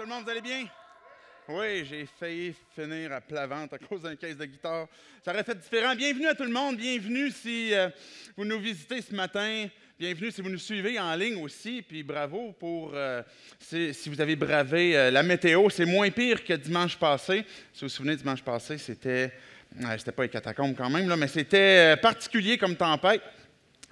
tout le monde, vous allez bien? Oui, j'ai failli finir à plat à cause d'un caisse de guitare. Ça aurait fait différent. Bienvenue à tout le monde. Bienvenue si euh, vous nous visitez ce matin. Bienvenue si vous nous suivez en ligne aussi. Puis bravo pour euh, si, vous avez bravé euh, la météo. C'est moins pire que dimanche passé. Si vous vous souvenez, dimanche passé, c'était. c'était pas les catacombes quand même, là, mais c'était particulier comme tempête.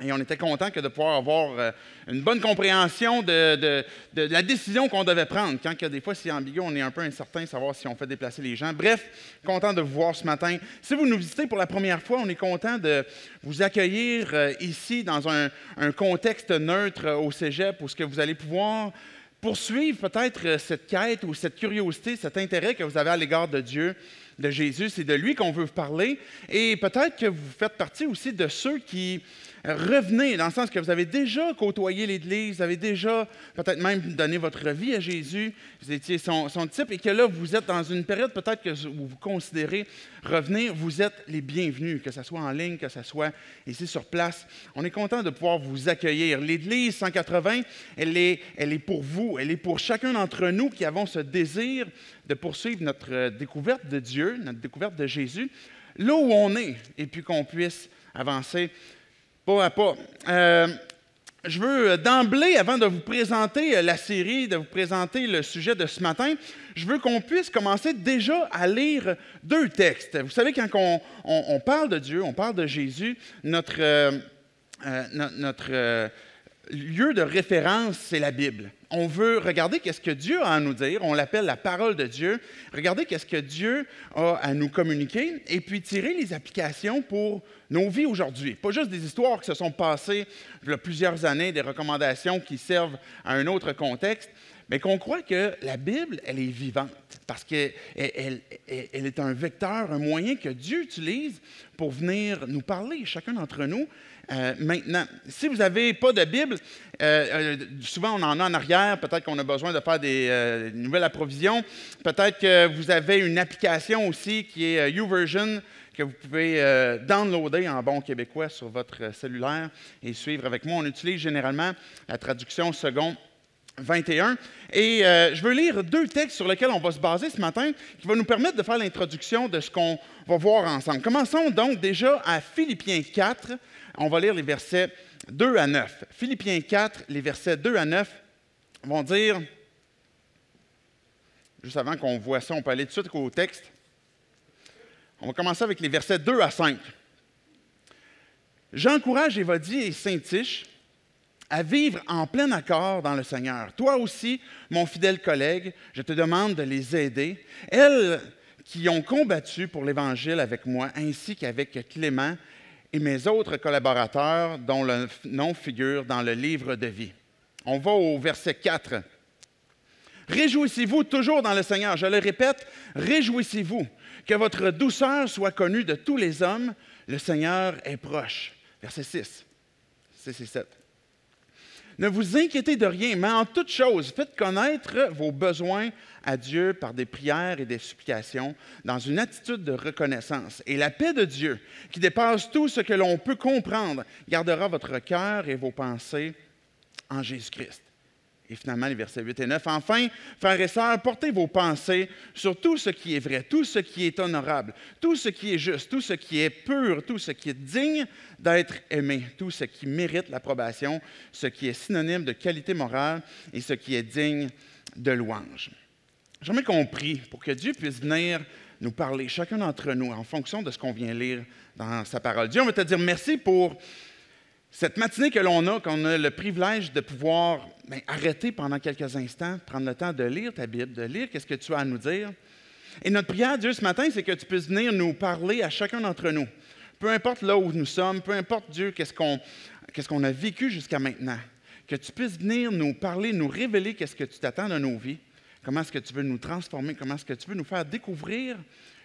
Et on était content que de pouvoir avoir euh, une bonne compréhension de, la décision qu'on devait prendre. Quand des fois, c'est ambigu, on est un peu incertain de savoir si on fait déplacer les gens. Bref, content de vous voir ce matin. Si vous nous visitez pour la première fois, on est content de vous accueillir euh, ici dans un, contexte neutre euh, au cégep où ce que vous allez pouvoir poursuivre peut-être cette quête ou cette curiosité, cet intérêt que vous avez à l'égard de Dieu, de Jésus. C'est de lui qu'on veut vous parler. Et peut-être que vous faites partie aussi de ceux qui revenez, dans le sens que vous avez déjà côtoyé l'Église, vous avez déjà peut-être même donné votre vie à Jésus, vous étiez son, type, et que là, vous êtes dans une période peut-être que vous vous considérez revenir, vous êtes les bienvenus, que ce soit en ligne, que ce soit ici sur place. On est content de pouvoir vous accueillir. L'Église 180, elle est, elle est pour vous, elle est pour chacun d'entre nous qui avons ce désir de poursuivre notre découverte de Dieu, notre découverte de Jésus, là où on est, et puis qu'on puisse avancer pas à pas. Euh, je veux euh, d'emblée, avant de vous présenter euh, la série, de vous présenter le sujet de ce matin, je veux qu'on puisse commencer déjà à lire deux textes. Vous savez, quand on, parle de Dieu, on parle de Jésus, notre, no- notre lieu de référence, c'est la Bible. On veut regarder qu'est-ce que Dieu a à nous dire, on l'appelle la parole de Dieu, regarder qu'est-ce que Dieu a à nous communiquer et puis tirer les applications pour nos vies aujourd'hui. Pas juste des histoires qui se sont passées il y a plusieurs années, des recommandations qui servent à un autre contexte, mais qu'on croit que la Bible, elle est vivante parce qu'elle elle, elle- elle est un vecteur, un moyen que Dieu utilise pour venir nous parler, chacun d'entre nous, euh, maintenant. Si vous n'avez pas de Bible, euh, euh, souvent on en a en arrière, peut-être qu'on a besoin de faire des nouvelles approvisions, peut-être que vous avez une application aussi qui est YouVersion que vous pouvez downloader en bon québécois sur votre cellulaire et suivre avec moi. On utilise généralement la traduction second 21. Et je veux lire deux textes sur lesquels on va se baser ce matin qui vont nous permettre de faire l'introduction de ce qu'on va voir ensemble. Commençons donc déjà à Philippiens 4. On va lire les versets 2 à 9. Philippiens 4, les versets 2 à 9 vont dire, juste avant qu'on voit ça, on peut aller tout de suite au texte. On va commencer avec les versets 2 à 5. J'encourage Évodie et Saint-Tiche à vivre en plein accord dans le Seigneur. Toi aussi, mon fidèle collègue, je te demande de les aider, elles qui ont combattu pour l'Évangile avec moi, ainsi qu'avec Clément et mes autres collaborateurs dont le nom figure dans le livre de vie. On va au verset 4. Réjouissez-vous toujours dans le Seigneur. Je le répète, réjouissez-vous. Que votre douceur soit connue de tous les hommes. Le Seigneur est proche. Verset 6. 6 et 7. Ne vous inquiétez de rien, mais en toute chose, faites connaître vos besoins à Dieu par des prières et des supplications, dans une attitude de reconnaissance. Et la paix de Dieu, qui dépasse tout ce que l'on peut comprendre, gardera votre cœur et vos pensées en Jésus-Christ. Et finalement, les versets 8 et 9. Enfin, frères et sœurs, portez vos pensées sur tout ce qui est vrai, tout ce qui est honorable, tout ce qui est juste, tout ce qui est pur, tout ce qui est digne d'être aimé, tout ce qui mérite l'approbation, ce qui est synonyme de qualité morale et ce qui est digne de louange. J'aimerais qu'on prie pour que Dieu puisse venir nous parler, chacun d'entre nous, en fonction de ce qu'on vient lire dans sa parole. Dieu, on veut te dire merci pour cette matinée que l'on a, qu'on a le privilège de pouvoir ben, arrêter pendant quelques instants, prendre le temps de lire ta Bible, de lire qu'est-ce que tu as à nous dire. Et notre prière, Dieu, ce matin, c'est que tu puisses venir nous parler à chacun d'entre nous. Peu importe là où nous sommes, peu importe, Dieu, qu'est-ce qu'on qu'est-ce qu'on a vécu jusqu'à maintenant. Que tu puisses venir nous parler, nous révéler qu'est-ce que tu t'attends de nos vies. Comment est-ce que tu veux nous transformer? Comment est-ce que tu veux nous faire découvrir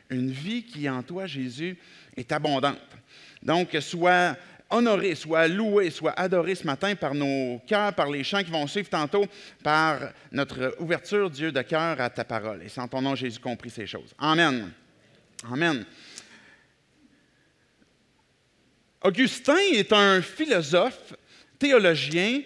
une vie qui, en toi, Jésus, est abondante. Donc, sois honoré, soit loué, soit adoré ce matin par nos cœurs, par les chants qui vont suivre tantôt, par notre ouverture, Dieu, de cœur à ta parole. Et en ton nom, Jésus, compris ces choses. Amen. Amen. Augustin est un philosophe, théologien,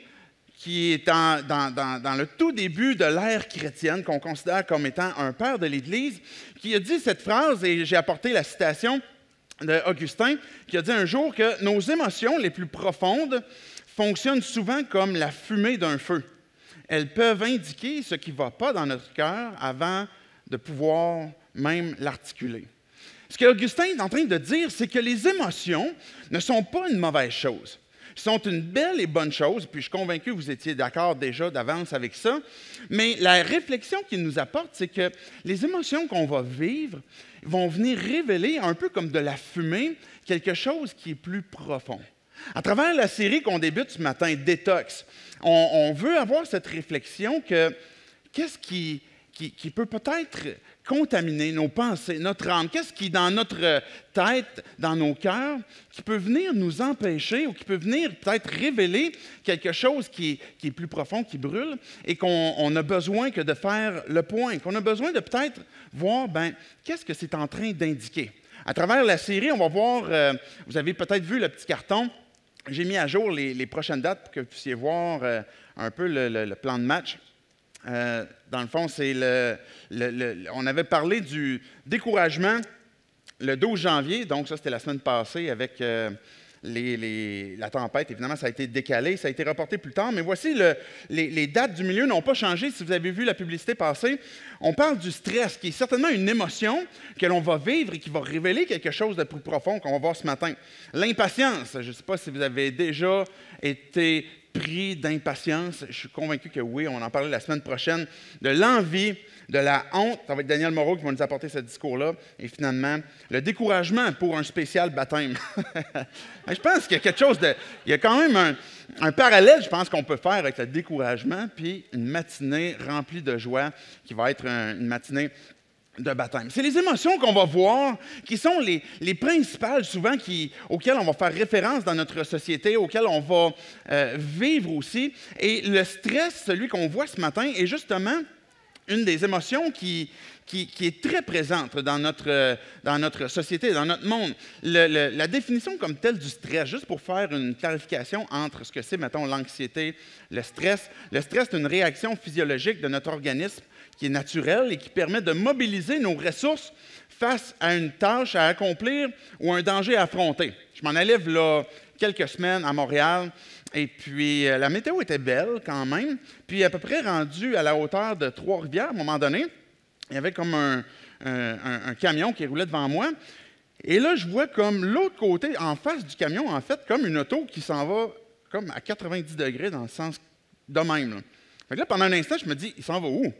qui est dans, dans, le tout début de l'ère chrétienne, qu'on considère comme étant un père de l'Église, qui a dit cette phrase, et j'ai apporté la citation d'Augustin, qui a dit un jour que nos émotions les plus profondes fonctionnent souvent comme la fumée d'un feu. Elles peuvent indiquer ce qui ne va pas dans notre cœur avant de pouvoir même l'articuler. Ce qu'Augustin est en train de dire, c'est que les émotions ne sont pas une mauvaise chose sont une belle et bonne chose, puis je suis convaincu que vous étiez d'accord déjà d'avance avec ça, mais la réflexion qu'il nous apporte, c'est que les émotions qu'on va vivre vont venir révéler, un peu comme de la fumée, quelque chose qui est plus profond. À travers la série qu'on débute ce matin, Détox, on, veut avoir cette réflexion que qu'est-ce qui, qui, peut peut-être contaminer nos pensées, notre âme? Qu'est-ce qui, dans notre tête, dans nos cœurs, qui peut venir nous empêcher ou qui peut venir peut-être révéler quelque chose qui est, plus profond, qui brûle, et qu'on a besoin que de faire le point, qu'on a besoin de peut-être voir, ben, qu'est-ce que c'est en train d'indiquer? À travers la série, on va voir, euh, vous avez peut-être vu le petit carton, j'ai mis à jour les, prochaines dates pour que vous puissiez voir euh, un peu le plan de match. Euh, dans le fond, c'est le, On avait parlé du découragement le 12 janvier, donc ça, c'était la semaine passée avec euh, la tempête. Évidemment, ça a été décalé, ça a été reporté plus tard, mais voici les, dates du milieu n'ont pas changé. Si vous avez vu la publicité passer, on parle du stress, qui est certainement une émotion que l'on va vivre et qui va révéler quelque chose de plus profond qu'on va voir ce matin. L'impatience, je ne sais pas si vous avez déjà été pris d'impatience? Je suis convaincu que oui, on en parler la semaine prochaine. De l'envie, de la honte. Ça va être Daniel Moreau qui va nous apporter ce discours-là. Et finalement, le découragement pour un spécial baptême. je pense qu'il y a quelque chose de. Il y a quand même un, parallèle, je pense, qu'on peut faire avec le découragement, puis une matinée remplie de joie qui va être une matinée de baptême. C'est les émotions qu'on va voir qui sont les, principales souvent auxquelles on va faire référence dans notre société, auxquelles on va euh, vivre aussi. Et le stress, celui qu'on voit ce matin, est justement une des émotions qui, qui, est très présente dans notre, dans notre société, dans notre monde. la définition comme telle du stress, juste pour faire une clarification entre ce que c'est, mettons, l'anxiété, le stress. Le stress est une réaction physiologique de notre organisme qui est naturel et qui permet de mobiliser nos ressources face à une tâche à accomplir ou un danger à affronter. Je m'en allais là quelques semaines à Montréal et puis euh, la météo était belle quand même. Puis à peu près rendu à la hauteur de Trois-Rivières, à un moment donné, il y avait comme un, camion qui roulait devant moi. Et là, je vois comme l'autre côté, en face du camion, en fait, comme une auto qui s'en va comme à 90 degrés dans le sens de même. Là, pendant un instant, je me dis, il s'en va où?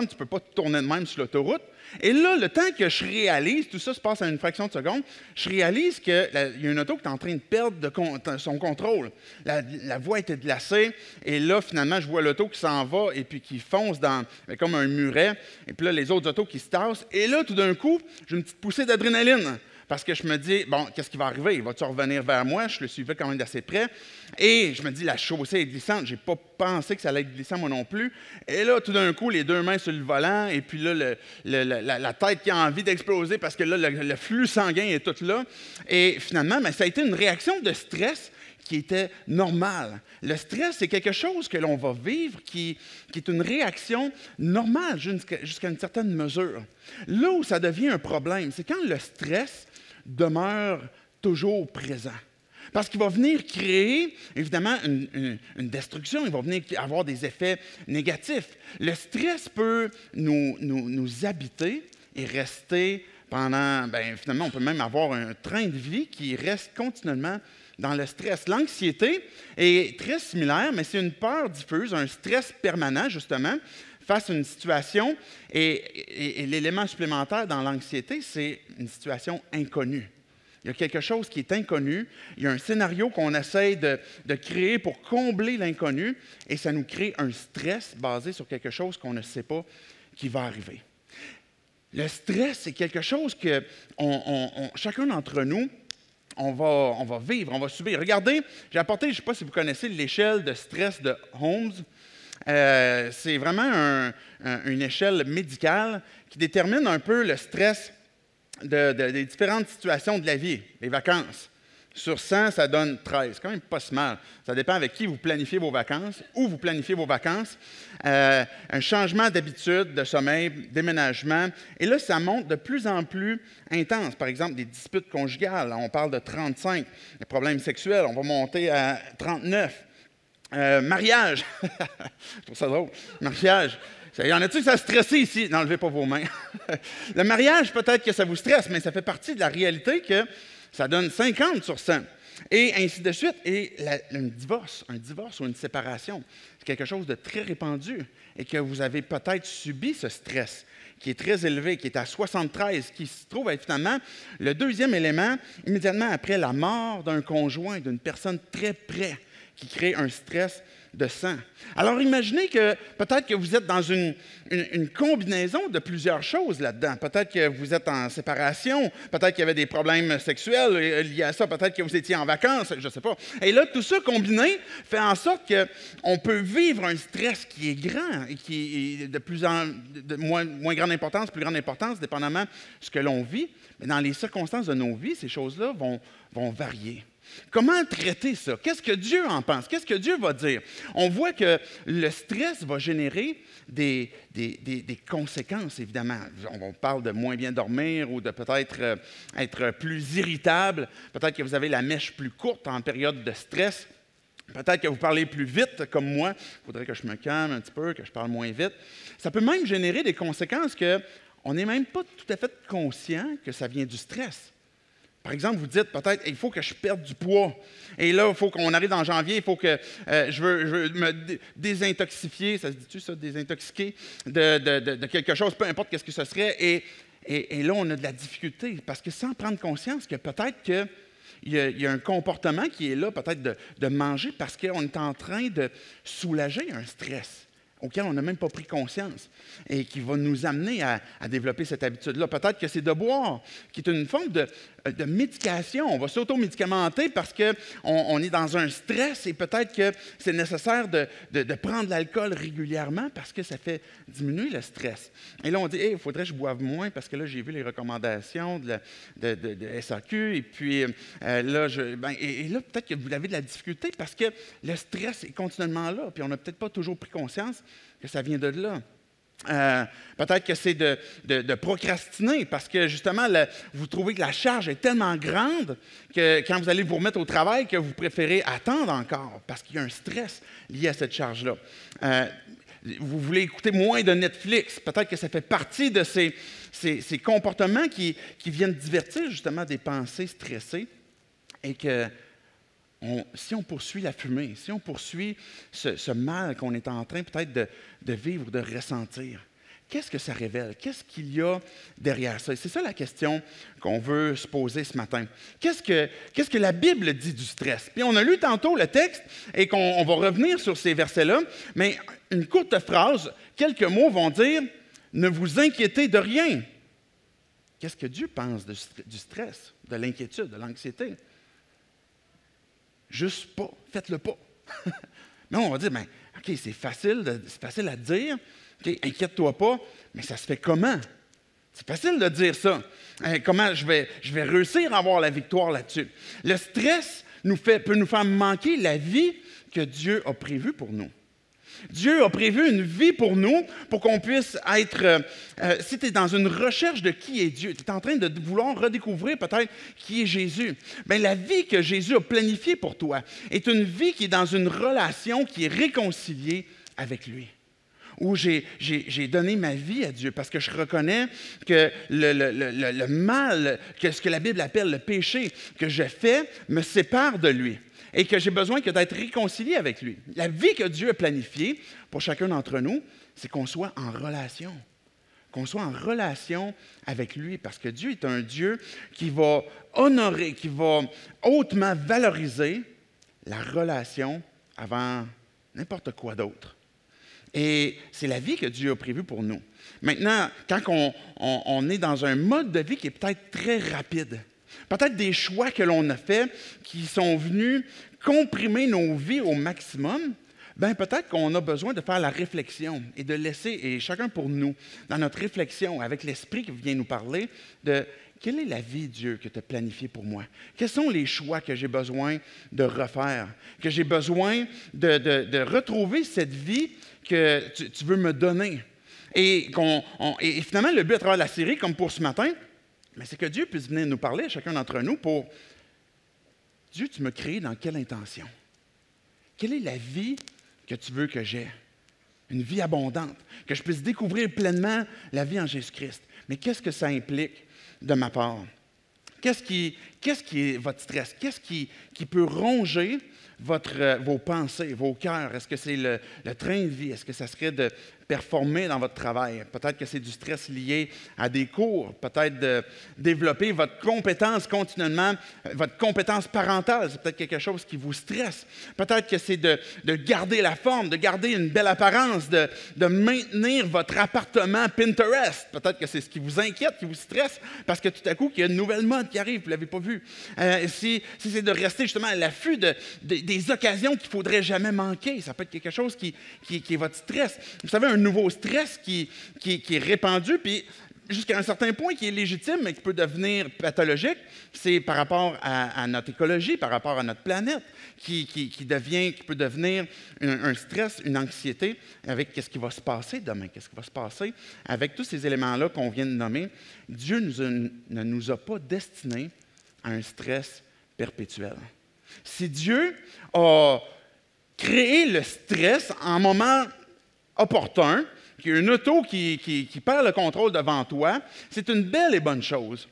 Tu ne peux pas tourner de même sur l'autoroute. Et là, le temps que je réalise, tout ça se passe en une fraction de seconde, je réalise qu'il y a une auto qui est en train de perdre son contrôle. La, la, voie était glacée, et là, finalement, je vois l'auto qui s'en va et puis qui fonce dans, comme un muret, et puis là, les autres autos qui se tassent. Et là, tout d'un coup, j'ai une petite poussée d'adrénaline parce que je me dis, bon, qu'est-ce qui va arriver? Il va-tu revenir vers moi? Je le suivais quand même d'assez près. Et je me dis, la chaussée est glissante. Je n'ai pas pensé que ça allait être glissant, moi non plus. Et là, tout d'un coup, les deux mains sur le volant, et puis là, la, tête qui a envie d'exploser parce que là, le, flux sanguin est tout là. Et finalement, ça a été une réaction de stress qui était normale. Le stress, c'est quelque chose que l'on va vivre qui, qui, est une réaction normale jusqu'à une certaine mesure. Là où ça devient un problème, c'est quand le stress demeure toujours présent. Parce qu'il va venir créer, évidemment, une, destruction, il va venir avoir des effets négatifs. Le stress peut nous, nous, habiter et rester pendant, ben, finalement, on peut même avoir un train de vie qui reste continuellement dans le stress. L'anxiété est très similaire, mais c'est une peur diffuse, un stress permanent, justement, face à une situation. et l'élément supplémentaire dans l'anxiété, c'est une situation inconnue. Il y a quelque chose qui est inconnu. Il y a un scénario qu'on essaye de, créer pour combler l'inconnu et ça nous crée un stress basé sur quelque chose qu'on ne sait pas qui va arriver. Le stress, c'est quelque chose que chacun d'entre nous, on va, vivre, on va subir. Regardez, j'ai apporté, je ne sais pas si vous connaissez l'échelle de stress de Holmes. Euh, c'est vraiment une échelle médicale qui détermine un peu le stress des différentes situations de la vie, les vacances, sur 100, ça donne 13. C'est quand même pas si mal. Ça dépend avec qui vous planifiez vos vacances, où vous planifiez vos vacances. Euh, un changement d'habitude, de sommeil, déménagement. Et là, ça monte de plus en plus intense. Par exemple, des disputes conjugales, on parle de 35. Les problèmes sexuels, on va monter à 39. Euh, mariage, je trouve ça drôle. Mariage. Il y en a-tu que ça stressé ici? N'enlevez pas vos mains. le mariage, peut-être que ça vous stresse, mais ça fait partie de la réalité que ça donne 50 sur 100. Et ainsi de suite. Et un divorce, un divorce ou une séparation, c'est quelque chose de très répandu et que vous avez peut-être subi ce stress qui est très élevé, qui est à 73, qui se trouve être finalement le deuxième élément immédiatement après la mort d'un conjoint, d'une personne très près, qui crée un stress de sang. Alors imaginez que peut-être que vous êtes dans une, combinaison de plusieurs choses là-dedans. Peut-être que vous êtes en séparation, peut-être qu'il y avait des problèmes sexuels euh, liés à ça, peut-être que vous étiez en vacances, je ne sais pas. Et là, tout ça combiné fait en sorte qu'on peut vivre un stress qui est grand et qui est de plus en moins, moins grande importance, plus grande importance, dépendamment de ce que l'on vit. Mais dans les circonstances de nos vies, ces choses-là vont, vont varier. Comment traiter ça? Qu'est-ce que Dieu en pense? Qu'est-ce que Dieu va dire? On voit que le stress va générer des, conséquences, évidemment. On parle de moins bien dormir ou de peut-être euh, être plus irritable. Peut-être que vous avez la mèche plus courte en période de stress. Peut-être que vous parlez plus vite, comme moi. Il faudrait que je me calme un petit peu, que je parle moins vite. Ça peut même générer des conséquences que on n'est même pas tout à fait conscient que ça vient du stress. Par exemple, vous dites peut-être, il faut que je perde du poids. Et là, il faut qu'on arrive en janvier, il faut que euh, je, veux, me désintoxifier, ça se dit-tu ça, désintoxiquer de, quelque chose, peu importe qu'est-ce que ce serait. Et, et, là, on a de la difficulté parce que sans prendre conscience que peut-être qu'il y, y, a un comportement qui est là, peut-être de, de manger parce qu'on est en train de soulager un stress auquel on n'a même pas pris conscience et qui va nous amener à, développer cette habitude-là. Peut-être que c'est de boire, qui est une forme de, médication. On va s'auto-médicamenter parce qu'on on est dans un stress et peut-être que c'est nécessaire de, prendre l'alcool régulièrement parce que ça fait diminuer le stress. Et là, on dit, il faudrait que je boive moins parce que là, j'ai vu les recommandations de, SAQ et puis euh, là, ben, et là peut-être que vous avez de la difficulté parce que le stress est continuellement là, puis on n'a peut-être pas toujours pris conscience que ça vient de là. Euh, peut-être que c'est de, procrastiner parce que justement, vous trouvez que la charge est tellement grande que quand vous allez vous remettre au travail, que vous préférez attendre encore parce qu'il y a un stress lié à cette charge-là. Euh, vous voulez écouter moins de Netflix. Peut-être que ça fait partie de ces, comportements qui, qui, viennent divertir justement des pensées stressées et que si on poursuit la fumée, si on poursuit ce, mal qu'on est en train peut-être de, vivre, de ressentir, qu'est-ce que ça révèle? Qu'est-ce qu'il y a derrière ça? C'est ça la question qu'on veut se poser ce matin. Qu'est-ce que, la Bible dit du stress? Puis on a lu tantôt le texte et qu'on va revenir sur ces versets-là, mais une courte phrase, quelques mots vont dire Ne vous inquiétez de rien. Qu'est-ce que Dieu pense du stress, de l'inquiétude, de l'anxiété? Juste pas. Faites-le pas. non, on va dire, ben, OK, c'est facile, facile à dire. OK, inquiète-toi pas, mais ça se fait comment? C'est facile de dire ça. Hein, comment je vais, réussir à avoir la victoire là-dessus? Le stress peut nous faire manquer la vie que Dieu a prévue pour nous. Dieu a prévu une vie pour nous, pour qu'on puisse être, euh, euh, si tu es dans une recherche de qui est Dieu, tu es en train de vouloir redécouvrir peut-être qui est Jésus, bien, la vie que Jésus a planifiée pour toi est une vie qui est dans une relation qui est réconciliée avec lui. Où j'ai donné ma vie à Dieu parce que je reconnais que le, le, mal, que ce que la Bible appelle le péché que je fais, me sépare de lui et que j'ai besoin d'être réconcilié avec lui. La vie que Dieu a planifiée pour chacun d'entre nous, c'est qu'on soit en relation, qu'on soit en relation avec lui, parce que Dieu est un Dieu qui va honorer, qui va hautement valoriser la relation avant n'importe quoi d'autre. Et c'est la vie que Dieu a prévue pour nous. Maintenant, quand on est dans un mode de vie qui est peut-être très rapide, Peut-être des choix que l'on a faits qui sont venus comprimer nos vies au maximum. Ben peut-être qu'on a besoin de faire la réflexion et de laisser, et chacun pour nous, dans notre réflexion, avec l'Esprit qui vient nous parler, de quelle est la vie, Dieu, que tu as planifiée pour moi? Quels sont les choix que j'ai besoin de refaire? Que j'ai besoin de, retrouver cette vie que tu, veux me donner? Et, et, finalement, le but à travers la série, comme pour ce matin, c'est que Dieu puisse venir nous parler, chacun d'entre nous, pour Dieu, tu me crées dans quelle intention? Quelle est la vie que tu veux que j'ai? Une vie abondante, que je puisse découvrir pleinement la vie en Jésus-Christ. Mais qu'est-ce que ça implique de ma part? Qu'est-ce qui, qu'est-ce qui est votre stress? Qu'est-ce qui, qui peut ronger votre, euh, vos pensées, vos cœurs? Est-ce que c'est le, train de vie? Est-ce que ça serait de performer dans votre travail. Peut-être que c'est du stress lié à des cours, peut-être de développer votre compétence continuellement, euh, votre compétence parentale, c'est peut-être quelque chose qui vous stresse. Peut-être que c'est de, garder la forme, de garder une belle apparence, de, maintenir votre appartement Pinterest. Peut-être que c'est ce qui vous inquiète, qui vous stresse, parce que tout à coup, il y a une nouvelle mode qui arrive, vous ne l'avez pas vu. Euh, si, c'est de rester justement à l'affût de, des occasions qu'il ne faudrait jamais manquer, ça peut être quelque chose qui, qui, qui est votre stress. Vous savez, un nouveau stress qui, qui, est répandu, puis jusqu'à un certain point qui est légitime, mais qui peut devenir pathologique, c'est par rapport à, notre écologie, par rapport à notre planète, qui, qui devient, qui peut devenir un, stress, une anxiété avec qu'est-ce qui va se passer demain, qu'est-ce qui va se passer avec tous ces éléments-là qu'on vient de nommer. Dieu ne nous a pas destinés à un stress perpétuel. Si Dieu a créé le stress en moment opportun, qu'il y a une auto qui, perd le contrôle devant toi, c'est une belle et bonne chose.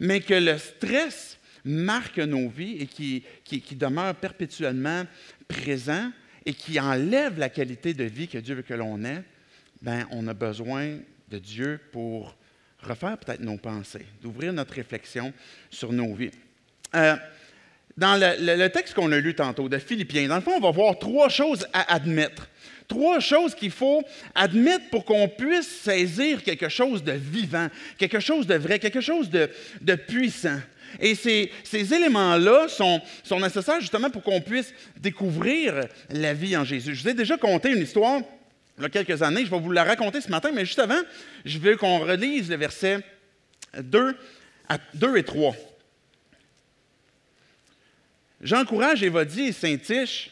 Mais que le stress marque nos vies et qui, qui, demeure perpétuellement présent et qui enlève la qualité de vie que Dieu veut que l'on ait, ben, on a besoin de Dieu pour refaire peut-être nos pensées, d'ouvrir notre réflexion sur nos vies. Euh, dans le texte qu'on a lu tantôt de Philippiens, dans le fond, on va voir trois choses à admettre Trois choses qu'il faut admettre pour qu'on puisse saisir quelque chose de vivant, quelque chose de vrai, quelque chose de, puissant. Et ces, éléments-là sont, nécessaires justement pour qu'on puisse découvrir la vie en Jésus. Je vous ai déjà conté une histoire il y a quelques années, je vais vous la raconter ce matin, mais juste avant, je veux qu'on relise le verset 2, à 2 et 3. J'encourage Évodie et Saint-Tiche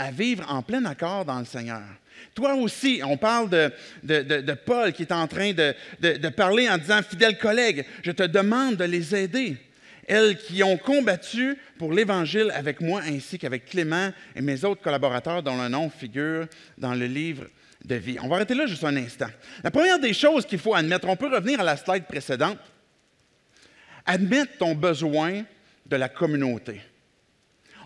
à vivre en plein accord dans le Seigneur. Toi aussi, on parle de, Paul qui est en train de, parler en disant, fidèles collègues, je te demande de les aider. Elles qui ont combattu pour l'Évangile avec moi ainsi qu'avec Clément et mes autres collaborateurs dont le nom figure dans le livre de vie. On va arrêter là juste un instant. La première des choses qu'il faut admettre, on peut revenir à la slide précédente, admettre ton besoin de la communauté.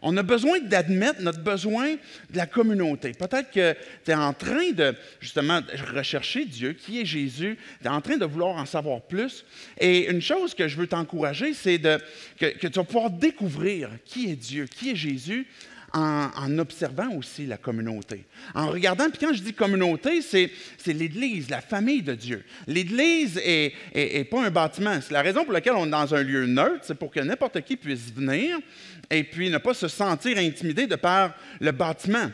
On a besoin d'admettre notre besoin de la communauté. Peut-être que tu es en train de, justement, rechercher Dieu, qui est Jésus, tu es en train de vouloir en savoir plus. Et une chose que je veux t'encourager, c'est que, que tu vas pouvoir découvrir qui est Dieu, qui est Jésus, en, observant aussi la communauté. En regardant, puis quand je dis communauté, c'est, l'Église, la famille de Dieu. L'Église n'est est, pas un bâtiment. C'est la raison pour laquelle on est dans un lieu neutre, c'est pour que n'importe qui puisse venir et puis ne pas se sentir intimidé de par le bâtiment.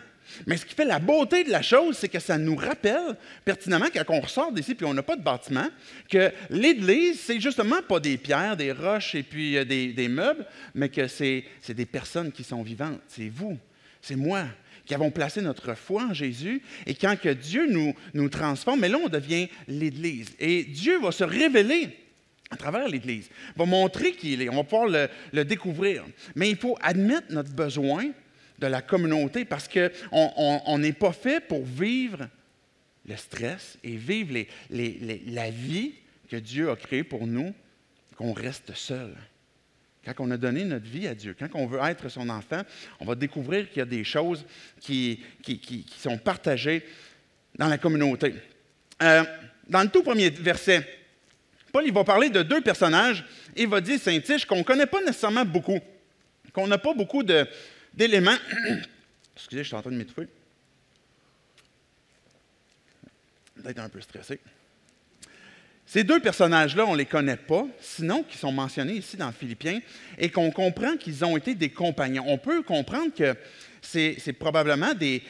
Mais ce qui fait la beauté de la chose, c'est que ça nous rappelle pertinemment, quand on ressort d'ici puis on n'a pas de bâtiment, que l'Église, c'est justement pas des pierres, des roches et puis euh, des, meubles, mais que c'est des personnes qui sont vivantes. C'est vous, c'est moi qui avons placé notre foi en Jésus. Et quand que Dieu nous, nous transforme, mais là, on devient l'Église. Et Dieu va se révéler à travers l'Église, va montrer qui il est. On va pouvoir le découvrir. Mais il faut admettre notre besoin de la communauté parce qu'on n'est pas fait pour vivre le stress et vivre la vie que Dieu a créée pour nous, qu'on reste seul. Quand on a donné notre vie à Dieu, quand on veut être son enfant, on va découvrir qu'il y a des choses qui, qui, sont partagées dans la communauté. Euh, dans le tout premier verset, Paul il va parler de deux personnages, il va dire Saint-Tiche, qu'on ne connaît pas nécessairement beaucoup, qu'on n'a pas beaucoup de, d'éléments. Excusez, je suis en train de m'étouffer. Peut-être un peu stressé. Ces deux personnages-là, on ne les connaît pas, sinon qui sont mentionnés ici dans Philippiens, et qu'on comprend qu'ils ont été des compagnons. On peut comprendre que c'est probablement des,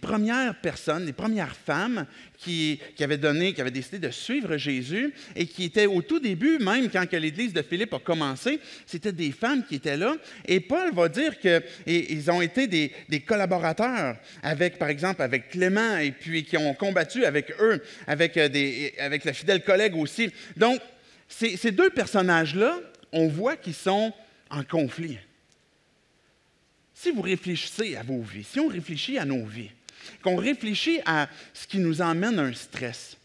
premières personnes, des premières femmes qui, avaient donné, qui avaient décidé de suivre Jésus et qui étaient au tout début, même quand l'Église de Philippe a commencé, c'était des femmes qui étaient là. Et Paul va dire qu'ils ont été des, collaborateurs avec, par exemple, avec Clément et puis qui ont combattu avec eux, avec, euh, des, avec le fidèle collègue aussi. Donc, ces deux personnages-là, on voit qu'ils sont en conflit. Si vous réfléchissez à vos vies, si on réfléchit à nos vies, qu'on réfléchit à ce qui nous emmène à un stress,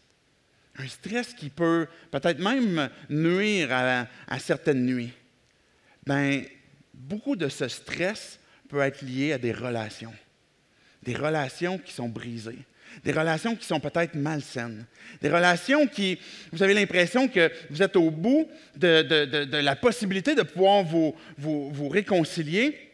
un stress qui peut peut-être même nuire à, certaines nuits, bien, beaucoup de ce stress peut être lié à des relations, des relations qui sont brisées, des relations qui sont peut-être malsaines, des relations qui, vous avez l'impression que vous êtes au bout de, la possibilité de pouvoir vous, réconcilier,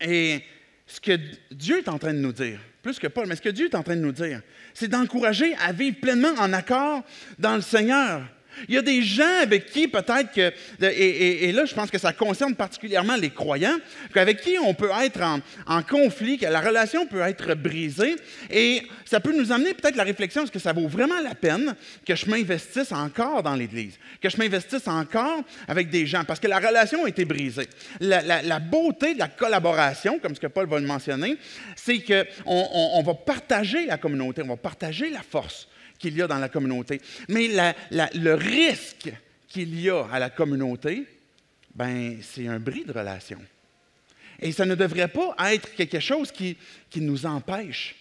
et ce que Dieu est en train de nous dire, plus que Paul, mais ce que Dieu est en train de nous dire, c'est d'encourager à vivre pleinement en accord dans le Seigneur. Il y a des gens avec qui peut-être que, et, là je pense que ça concerne particulièrement les croyants, avec qui on peut être en, conflit, que la relation peut être brisée, et ça peut nous amener peut-être la réflexion, est-ce que ça vaut vraiment la peine que je m'investisse encore dans l'Église, que je m'investisse encore avec des gens, parce que la relation a été brisée. La, beauté de la collaboration, comme ce que Paul va le mentionner, c'est qu'on va partager la communauté, on va partager la force qu'il y a dans la communauté. Mais le risque qu'il y a à la communauté, ben, c'est un bris de relation. Et ça ne devrait pas être quelque chose qui, qui nous empêche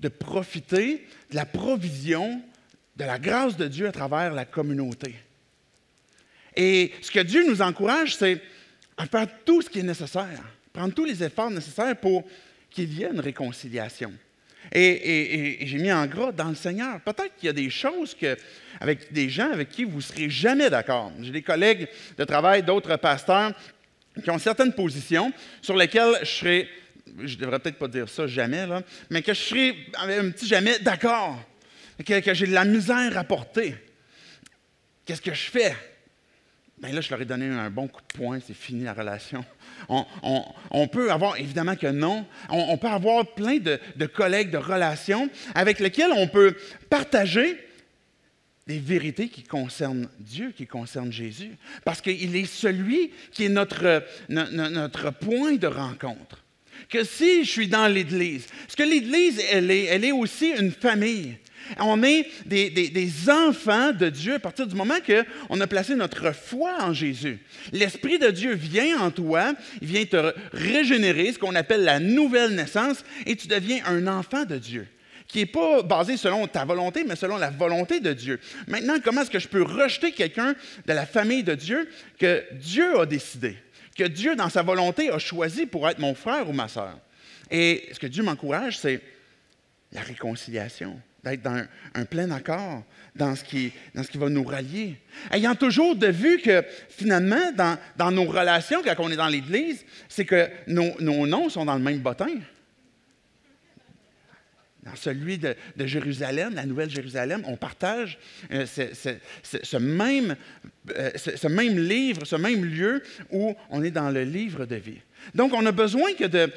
de profiter de la provision, de la grâce de Dieu à travers la communauté. Et ce que Dieu nous encourage, c'est à faire tout ce qui est nécessaire, prendre tous les efforts nécessaires pour qu'il y ait une réconciliation. Et, j'ai mis en gras dans le Seigneur. Peut-être qu'il y a des choses que, avec des gens avec qui vous ne serez jamais d'accord. J'ai des collègues de travail, d'autres pasteurs, qui ont certaines positions sur lesquelles je serais, je devrais peut-être pas dire ça jamais, mais que je serais un petit jamais d'accord, que j'ai de la misère à porter. Qu'est-ce que je fais? Bien là, je leur ai donné un bon coup de poing, c'est fini la relation. On, peut avoir, évidemment que non, on, peut avoir plein de, collègues, de relations avec lesquels on peut partager des vérités qui concernent Dieu, qui concernent Jésus. Parce qu'il est celui qui est notre, notre point de rencontre. Que si je suis dans l'Église, parce que l'Église, elle est, elle est aussi une famille. On est des, enfants de Dieu à partir du moment qu'on a placé notre foi en Jésus. L'Esprit de Dieu vient en toi, il vient te régénérer, ce qu'on appelle la nouvelle naissance, et tu deviens un enfant de Dieu qui n'est pas basé selon ta volonté, mais selon la volonté de Dieu. Maintenant, comment est-ce que je peux rejeter quelqu'un de la famille de Dieu que Dieu a décidé, que Dieu, dans sa volonté, a choisi pour être mon frère ou ma soeur? Et ce que Dieu m'encourage, c'est la réconciliation d'être dans un, plein accord dans ce, qui, dans ce qui va nous rallier. Ayant toujours de vue que finalement, dans, nos relations, quand on est dans l'Église, c'est que nos, noms sont dans le même bottin. Dans celui de, Jérusalem, la Nouvelle Jérusalem, on partage euh, ce, même, euh, ce même livre, ce même lieu où on est dans le livre de vie. Donc, on a besoin que de,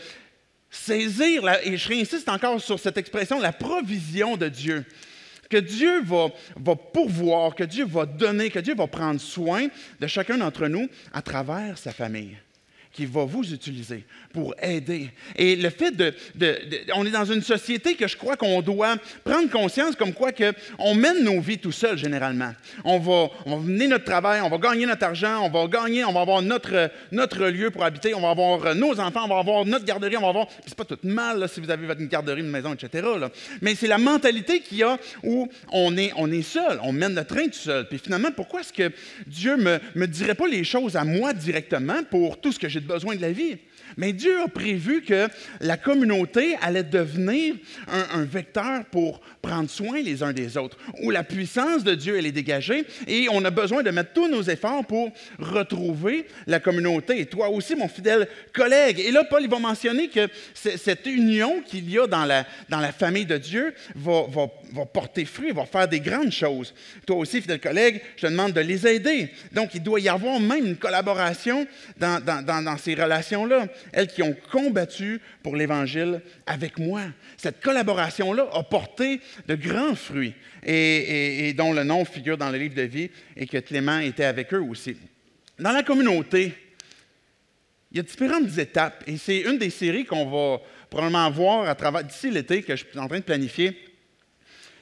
saisir, et je réinsiste encore sur cette expression, la provision de Dieu. Que Dieu va, va pourvoir, que Dieu va donner, que Dieu va prendre soin de chacun d'entre nous à travers sa famille qui va vous utiliser pour aider. Et le fait de, On est dans une société que je crois qu'on doit prendre conscience comme quoi que on mène nos vies tout seul généralement. On va, on va mener notre travail, on va gagner notre argent, on va gagner, on va avoir notre, notre lieu pour habiter, on va avoir nos enfants, on va avoir notre garderie, on va avoir... C'est pas tout mal si vous avez votre garderie, une maison, etc. Mais c'est la mentalité qu'il y a où on est, on est seul, on mène le train tout seul. Puis finalement, pourquoi est-ce que Dieu me, me dirait pas les choses à moi directement pour tout ce que j'ai besoin de la vie. Mais Dieu a prévu que la communauté allait devenir un, vecteur pour prendre soin les uns des autres, où la puissance de Dieu, elle est dégagée, et on a besoin de mettre tous nos efforts pour retrouver la communauté. Et toi aussi, mon fidèle collègue. Et là, Paul, il va mentionner que cette union qu'il y a dans la, dans la famille de Dieu va, va, va porter fruit, va faire des grandes choses. Toi aussi, fidèle collègue, je te demande de les aider. Donc, il doit y avoir même une collaboration dans, dans, dans ces relations-là. elles qui ont combattu pour l'Évangile avec moi. Cette collaboration-là a porté de grands fruits et, dont le nom figure dans le livre de vie et que Clément était avec eux aussi. Dans la communauté, il y a différentes étapes et c'est une des séries qu'on va probablement voir à travers d'ici l'été que je suis en train de planifier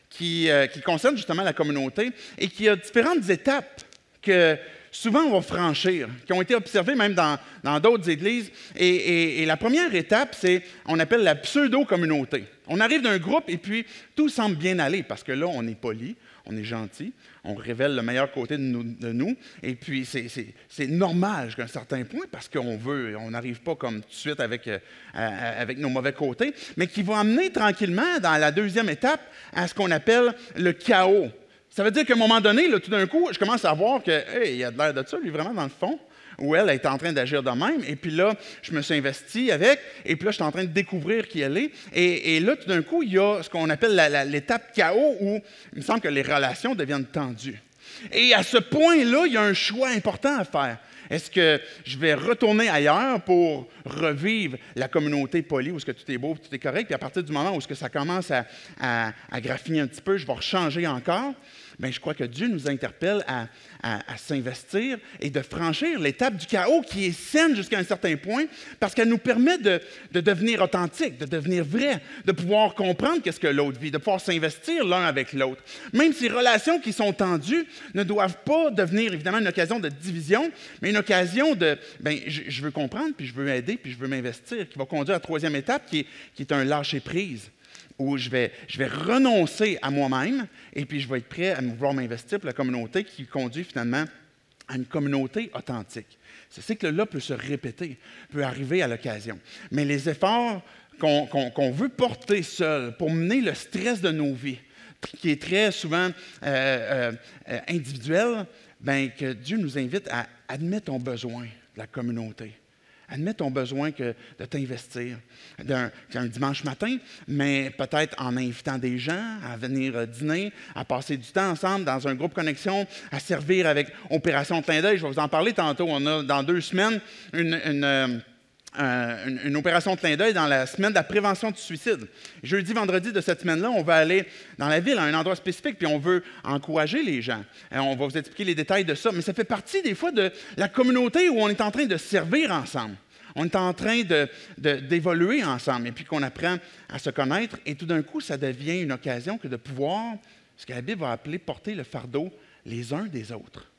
qui, euh, concerne justement la communauté et qui a différentes étapes que souvent on va franchir, qui ont été observées même dans, d'autres églises. Et, la première étape, c'est, on appelle la pseudo-communauté. On arrive d'un groupe et puis tout semble bien aller parce que là, on est poli, on est gentil, on révèle le meilleur côté de nous. et puis, c'est normal jusqu'à un certain point parce qu'on veut, on n'arrive pas comme tout de suite avec, euh, avec nos mauvais côtés, mais qui va amener tranquillement dans la deuxième étape à ce qu'on appelle le chaos. Ça veut dire qu'à un moment donné, tout d'un coup, je commence à voir que, il y a de l'air de ça, lui, vraiment, dans le fond, où elle est en train d'agir de même. Et puis là, je me suis investi avec, et puis là, je suis en train de découvrir qui elle est. Et, là, tout d'un coup, il y a ce qu'on appelle l'étape chaos, où il me semble que les relations deviennent tendues. Et à ce point-là, il y a un choix important à faire. Est-ce que je vais retourner ailleurs pour revivre la communauté polie où ce que tout est beau, tout est correct, puis à partir du moment où ce que ça commence à, à graffiner un petit peu, je vais changer encore? Bien, je crois que Dieu nous interpelle à, s'investir et de franchir l'étape du chaos qui est saine jusqu'à un certain point parce qu'elle nous permet de, devenir authentique, de devenir vrai, de pouvoir comprendre qu'est-ce que l'autre vit, de pouvoir s'investir l'un avec l'autre. Même ces relations qui sont tendues ne doivent pas devenir évidemment une occasion de division, mais une occasion de, bien, je, veux comprendre, puis je veux aider, puis je veux m'investir, qui va conduire à la troisième étape qui est, qui est un lâcher-prise où je vais, je vais renoncer à moi-même et puis je vais être prêt à vouloir m'investir pour la communauté qui conduit finalement à une communauté authentique. Ce cycle-là peut se répéter, peut arriver à l'occasion. Mais les efforts qu'on veut porter seul pour mener le stress de nos vies, qui est très souvent euh, euh, individuel, bien, que Dieu nous invite à admettre ton besoin de la communauté. Admets ton besoin que, de t'investir d'un, un dimanche matin, mais peut-être en invitant des gens à venir euh, dîner, à passer du temps ensemble dans un groupe connexion, à servir avec Opération Clin d'œil. Je vais vous en parler tantôt. On a dans deux semaines une, euh, une, opération clin d'œil dans la semaine de la prévention du suicide. Jeudi, vendredi de cette semaine-là, on va aller dans la ville, à un endroit spécifique, puis on veut encourager les gens. On va vous expliquer les détails de ça, mais ça fait partie des fois de la communauté où on est en train de servir ensemble. On est en train d'évoluer ensemble et puis qu'on apprend à se connaître. Et tout d'un coup, ça devient une occasion que de pouvoir, ce que la Bible va appeler porter le fardeau les uns des autres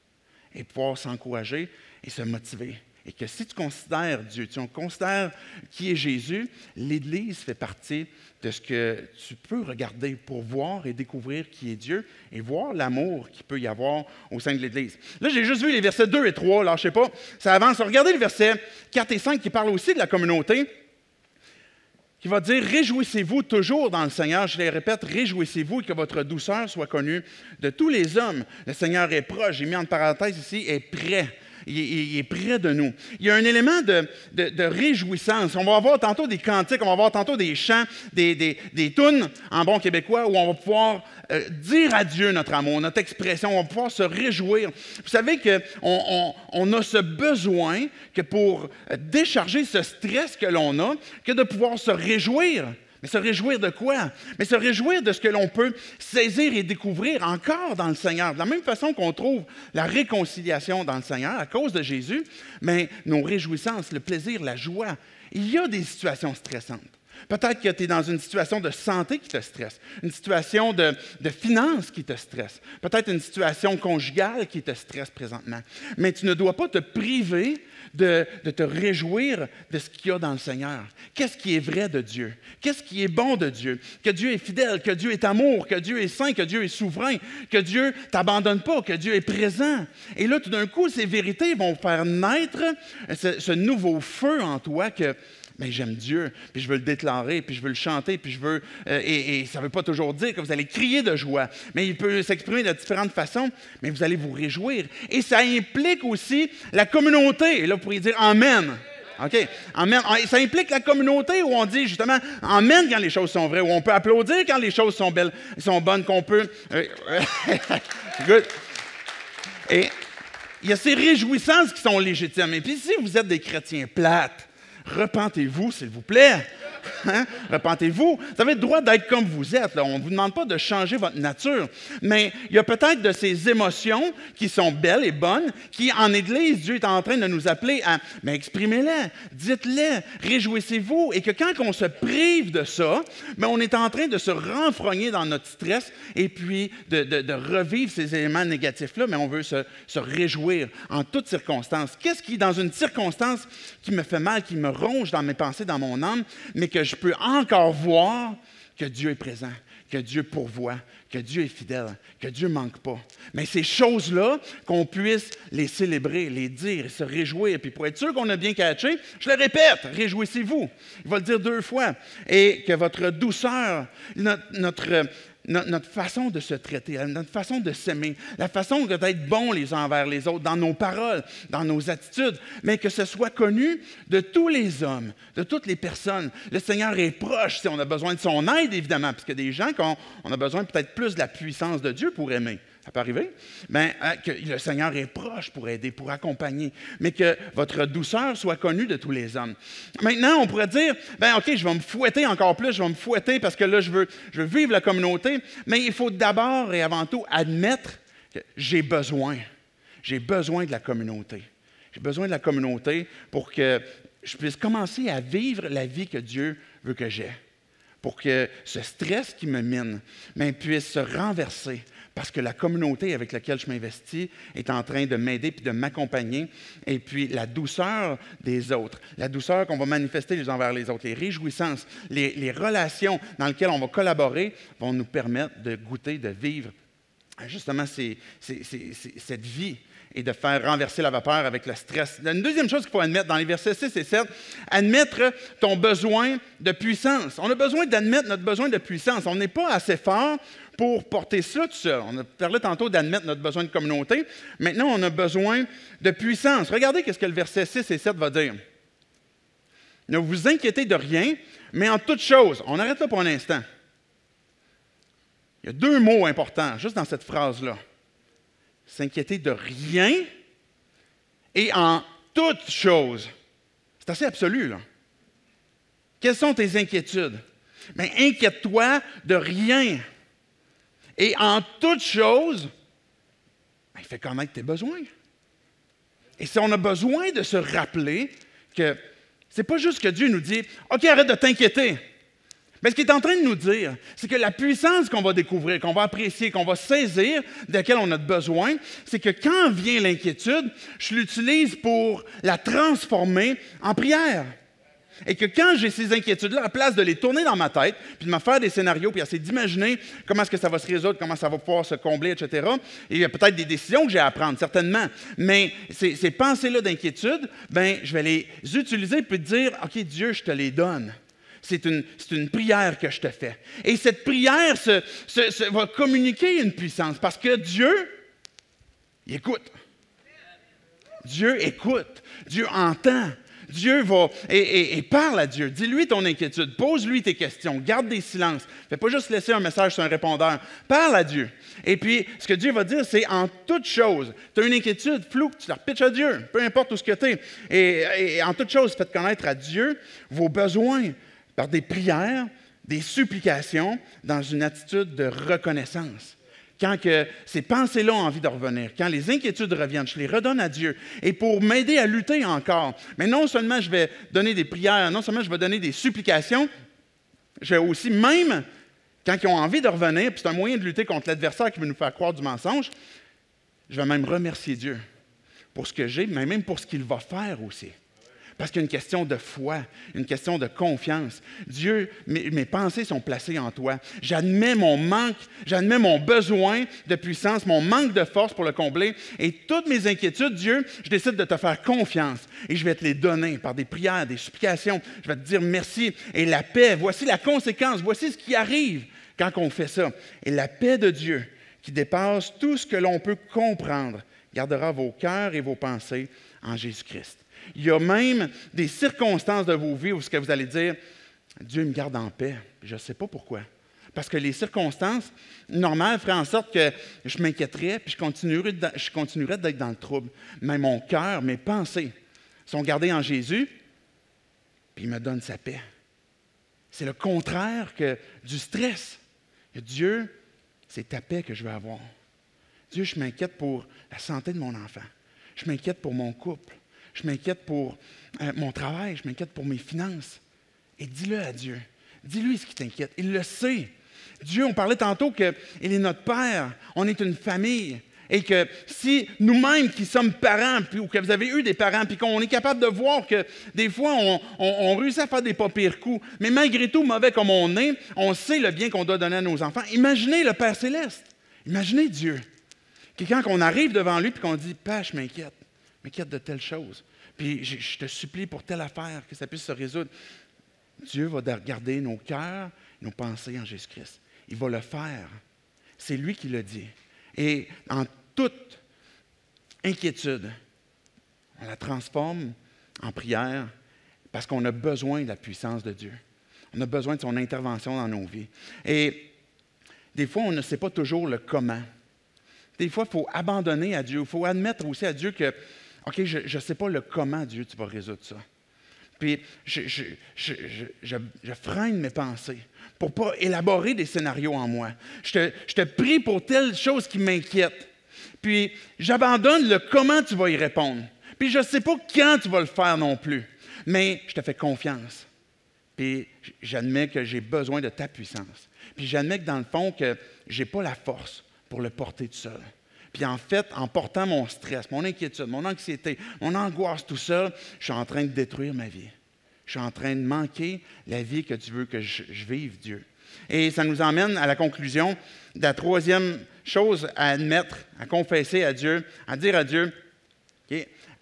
et pouvoir s'encourager et se motiver. Et que si tu considères Dieu, tu considères qui est Jésus, l'Église fait partie de ce que tu peux regarder pour voir et découvrir qui est Dieu et voir l'amour qu'il peut y avoir au sein de l'Église. Là, j'ai juste vu les versets 2 et 3, là, je sais pas, ça avance. Regardez le verset 4 et 5 qui parle aussi de la communauté, qui va dire Réjouissez-vous toujours dans le Seigneur. Je les répète, réjouissez-vous et que votre douceur soit connue de tous les hommes. Le Seigneur est proche. J'ai mis en parenthèse ici, est prêt il, est près de nous. Il y a un élément de, réjouissance. On va avoir tantôt des cantiques, on va avoir tantôt des chants, des, des, tunes en bon québécois où on va pouvoir euh, dire à Dieu notre amour, notre expression, on va pouvoir se réjouir. Vous savez qu'on on, a ce besoin que pour décharger ce stress que l'on a, que de pouvoir se réjouir. Mais se réjouir de quoi? Mais se réjouir de ce que l'on peut saisir et découvrir encore dans le Seigneur. De la même façon qu'on trouve la réconciliation dans le Seigneur à cause de Jésus, mais nos réjouissances, le plaisir, la joie, il y a des situations stressantes. Peut-être que tu es dans une situation de santé qui te stresse, une situation de, finances qui te stresse, peut-être une situation conjugale qui te stresse présentement. Mais tu ne dois pas te priver de, te réjouir de ce qu'il y a dans le Seigneur. Qu'est-ce qui est vrai de Dieu? Qu'est-ce qui est bon de Dieu? Que Dieu est fidèle, que Dieu est amour, que Dieu est saint, que Dieu est souverain, que Dieu ne t'abandonne pas, que Dieu est présent. Et là, tout d'un coup, ces vérités vont faire naître ce nouveau feu en toi que mais j'aime Dieu, puis je veux le déclarer, puis je veux le chanter, puis je veux. Euh, et, ça ne veut pas toujours dire que vous allez crier de joie, mais il peut s'exprimer de différentes façons, mais vous allez vous réjouir. Et ça implique aussi la communauté. Et là, vous pourriez dire Amen. OK? Amen. Ah, ça implique la communauté où on dit justement Amen quand les choses sont vraies, où on peut applaudir quand les choses sont belles, sont bonnes, qu'on peut. Euh, good. Et il y a ces réjouissances qui sont légitimes. Et puis si vous êtes des chrétiens plates, repentez-vous, s'il vous plaît. Hein? Repentez-vous. Vous avez le droit d'être comme vous êtes. On ne vous demande pas de changer votre nature. Mais il y a peut-être de ces émotions qui sont belles et bonnes, qui en Église, Dieu est en train de nous appeler à mais exprimez-les, dites-les, réjouissez-vous. Et que quand on se prive de ça, mais on est en train de se renfrogner dans notre stress et puis de, revivre ces éléments négatifs-là, mais on veut se, se réjouir en toutes circonstances. Qu'est-ce qui, dans une circonstance qui me fait mal, qui me ronge dans mes pensées, dans mon âme, mais que je peux encore voir que Dieu est présent, que Dieu pourvoit, que Dieu est fidèle, que Dieu ne manque pas. Mais ces choses-là, qu'on puisse les célébrer, les dire, se réjouir. Puis pour être sûr qu'on a bien catché, je le répète, réjouissez-vous. Il va le dire deux fois. Et que votre douceur, notre notre, façon de se traiter, notre façon de s'aimer, la façon d'être bon les uns envers les autres, dans nos paroles, dans nos attitudes, mais que ce soit connu de tous les hommes, de toutes les personnes. Le Seigneur est proche si on a besoin de son aide, évidemment, parce a des gens qu'on on a besoin peut-être plus de la puissance de Dieu pour aimer ça peut arriver, mais hein, que le Seigneur est proche pour aider, pour accompagner, mais que votre douceur soit connue de tous les hommes. Maintenant, on pourrait dire, ben OK, je vais me fouetter encore plus, je vais me fouetter parce que là, je veux, je veux vivre la communauté, mais il faut d'abord et avant tout admettre que j'ai besoin. J'ai besoin de la communauté. J'ai besoin de la communauté pour que je puisse commencer à vivre la vie que Dieu veut que j'aie. Pour que ce stress qui me mine puisse se renverser parce que la communauté avec laquelle je m'investis est en train de m'aider puis de m'accompagner. Et puis la douceur des autres, la douceur qu'on va manifester les uns envers les autres, les réjouissances, les, relations dans lesquelles on va collaborer vont nous permettre de goûter, de vivre justement cette vie et de faire renverser la vapeur avec le stress. Une deuxième chose qu'il faut admettre dans les versets 6 et 7, admettre ton besoin de puissance. On a besoin d'admettre notre besoin de puissance. On n'est pas assez fort pour porter ça tout seul. On a parlé tantôt d'admettre notre besoin de communauté. Maintenant, on a besoin de puissance. Regardez ce que le verset 6 et 7 va dire. Ne vous inquiétez de rien, mais en toute chose, on arrête là pour un instant. Il y a deux mots importants juste dans cette phrase-là. S'inquiéter de rien et en toute chose. C'est assez absolu, là. Quelles sont tes inquiétudes? Mais inquiète-toi de rien. Et en toute chose, ben, il fait connaître tes besoins. Et si on a besoin de se rappeler que ce n'est pas juste que Dieu nous dit OK, arrête de t'inquiéter. Mais ce qu'il est en train de nous dire, c'est que la puissance qu'on va découvrir, qu'on va apprécier, qu'on va saisir, de laquelle on a besoin, c'est que quand vient l'inquiétude, je l'utilise pour la transformer en prière. Et que quand j'ai ces inquiétudes-là, à place de les tourner dans ma tête, puis de me faire des scénarios, puis essayer d'imaginer comment est-ce que ça va se résoudre, comment ça va pouvoir se combler, etc., et il y a peut-être des décisions que j'ai à prendre, certainement. Mais ces, pensées-là d'inquiétude, ben, je vais les utiliser puis dire, OK, Dieu, je te les donne. C'est une, une, prière que je te fais. Et cette prière va communiquer une puissance parce que Dieu, écoute. Dieu écoute. Dieu entend. Dieu va et, parle à Dieu. Dis-lui ton inquiétude, pose-lui tes questions, garde des silences. Fais pas juste laisser un message sur un répondeur. Parle à Dieu. Et puis, ce que Dieu va dire, c'est en toute chose. Tu as une inquiétude, flou, tu la repitches à Dieu, peu importe où ce que tu es. Et, et, en toute chose, faites connaître à Dieu vos besoins par des prières, des supplications, dans une attitude de reconnaissance quand que ces pensées-là ont envie de revenir, quand les inquiétudes reviennent, je les redonne à Dieu. Et pour m'aider à lutter encore, mais non seulement je vais donner des prières, non seulement je vais donner des supplications, je vais aussi, même quand ils ont envie de revenir, puis c'est un moyen de lutter contre l'adversaire qui veut nous faire croire du mensonge, je vais même remercier Dieu pour ce que j'ai, mais même pour ce qu'il va faire aussi. Parce qu'il y a une question de foi, une question de confiance. Dieu, mes, pensées sont placées en toi. J'admets mon manque, j'admets mon besoin de puissance, mon manque de force pour le combler. Et toutes mes inquiétudes, Dieu, je décide de te faire confiance. Et je vais te les donner par des prières, des supplications. Je vais te dire merci. Et la paix, voici la conséquence, voici ce qui arrive quand on fait ça. Et la paix de Dieu, qui dépasse tout ce que l'on peut comprendre, gardera vos cœurs et vos pensées en Jésus-Christ. Il y a même des circonstances de vos vies où ce que vous allez dire, Dieu me garde en paix. Je ne sais pas pourquoi. Parce que les circonstances normales feraient en sorte que je m'inquiéterais, puis je continuerais, d'être dans le trouble. Mais mon cœur, mes pensées sont gardées en Jésus. puis il me donne sa paix. C'est le contraire que du stress. Dieu, c'est ta paix que je veux avoir. Dieu, je m'inquiète pour la santé de mon enfant. Je m'inquiète pour mon couple. Je m'inquiète pour euh, mon travail. Je m'inquiète pour mes finances. Et dis-le à Dieu. Dis-lui ce qui t'inquiète. Il le sait. Dieu, on parlait tantôt qu'il est notre Père. On est une famille. Et que si nous-mêmes qui sommes parents, ou que vous avez eu des parents, puis qu'on est capable de voir que des fois, on, réussit à faire des pas pires coups, mais malgré tout, mauvais comme on est, on sait le bien qu'on doit donner à nos enfants. Imaginez le Père céleste. Imaginez Dieu. Quelqu'un qu'on arrive devant lui, puis qu'on dit, Père, je m'inquiète. M'inquiète de telle chose. Puis je, te supplie pour telle affaire, que ça puisse se résoudre. Dieu va regarder nos cœurs, nos pensées en Jésus-Christ. Il va le faire. C'est lui qui le dit. Et en toute inquiétude, on la transforme en prière parce qu'on a besoin de la puissance de Dieu. On a besoin de son intervention dans nos vies. Et des fois, on ne sait pas toujours le comment. Des fois, il faut abandonner à Dieu. Il faut admettre aussi à Dieu que, OK, je ne sais pas le comment, Dieu, tu vas résoudre ça. Puis, je, je, freine mes pensées pour ne pas élaborer des scénarios en moi. Je te, prie pour telle chose qui m'inquiète. Puis, j'abandonne le comment tu vas y répondre. Puis, je ne sais pas quand tu vas le faire non plus. Mais je te fais confiance. Puis, j'admets que j'ai besoin de ta puissance. Puis, j'admets que dans le fond, que je n'ai pas la force pour le porter tout seul. Puis en fait, en portant mon stress, mon inquiétude, mon anxiété, mon angoisse tout seul, je suis en train de détruire ma vie. Je suis en train de manquer la vie que tu veux que je, vive, Dieu. Et ça nous emmène à la conclusion de la troisième chose à admettre, à confesser à Dieu, à dire à Dieu,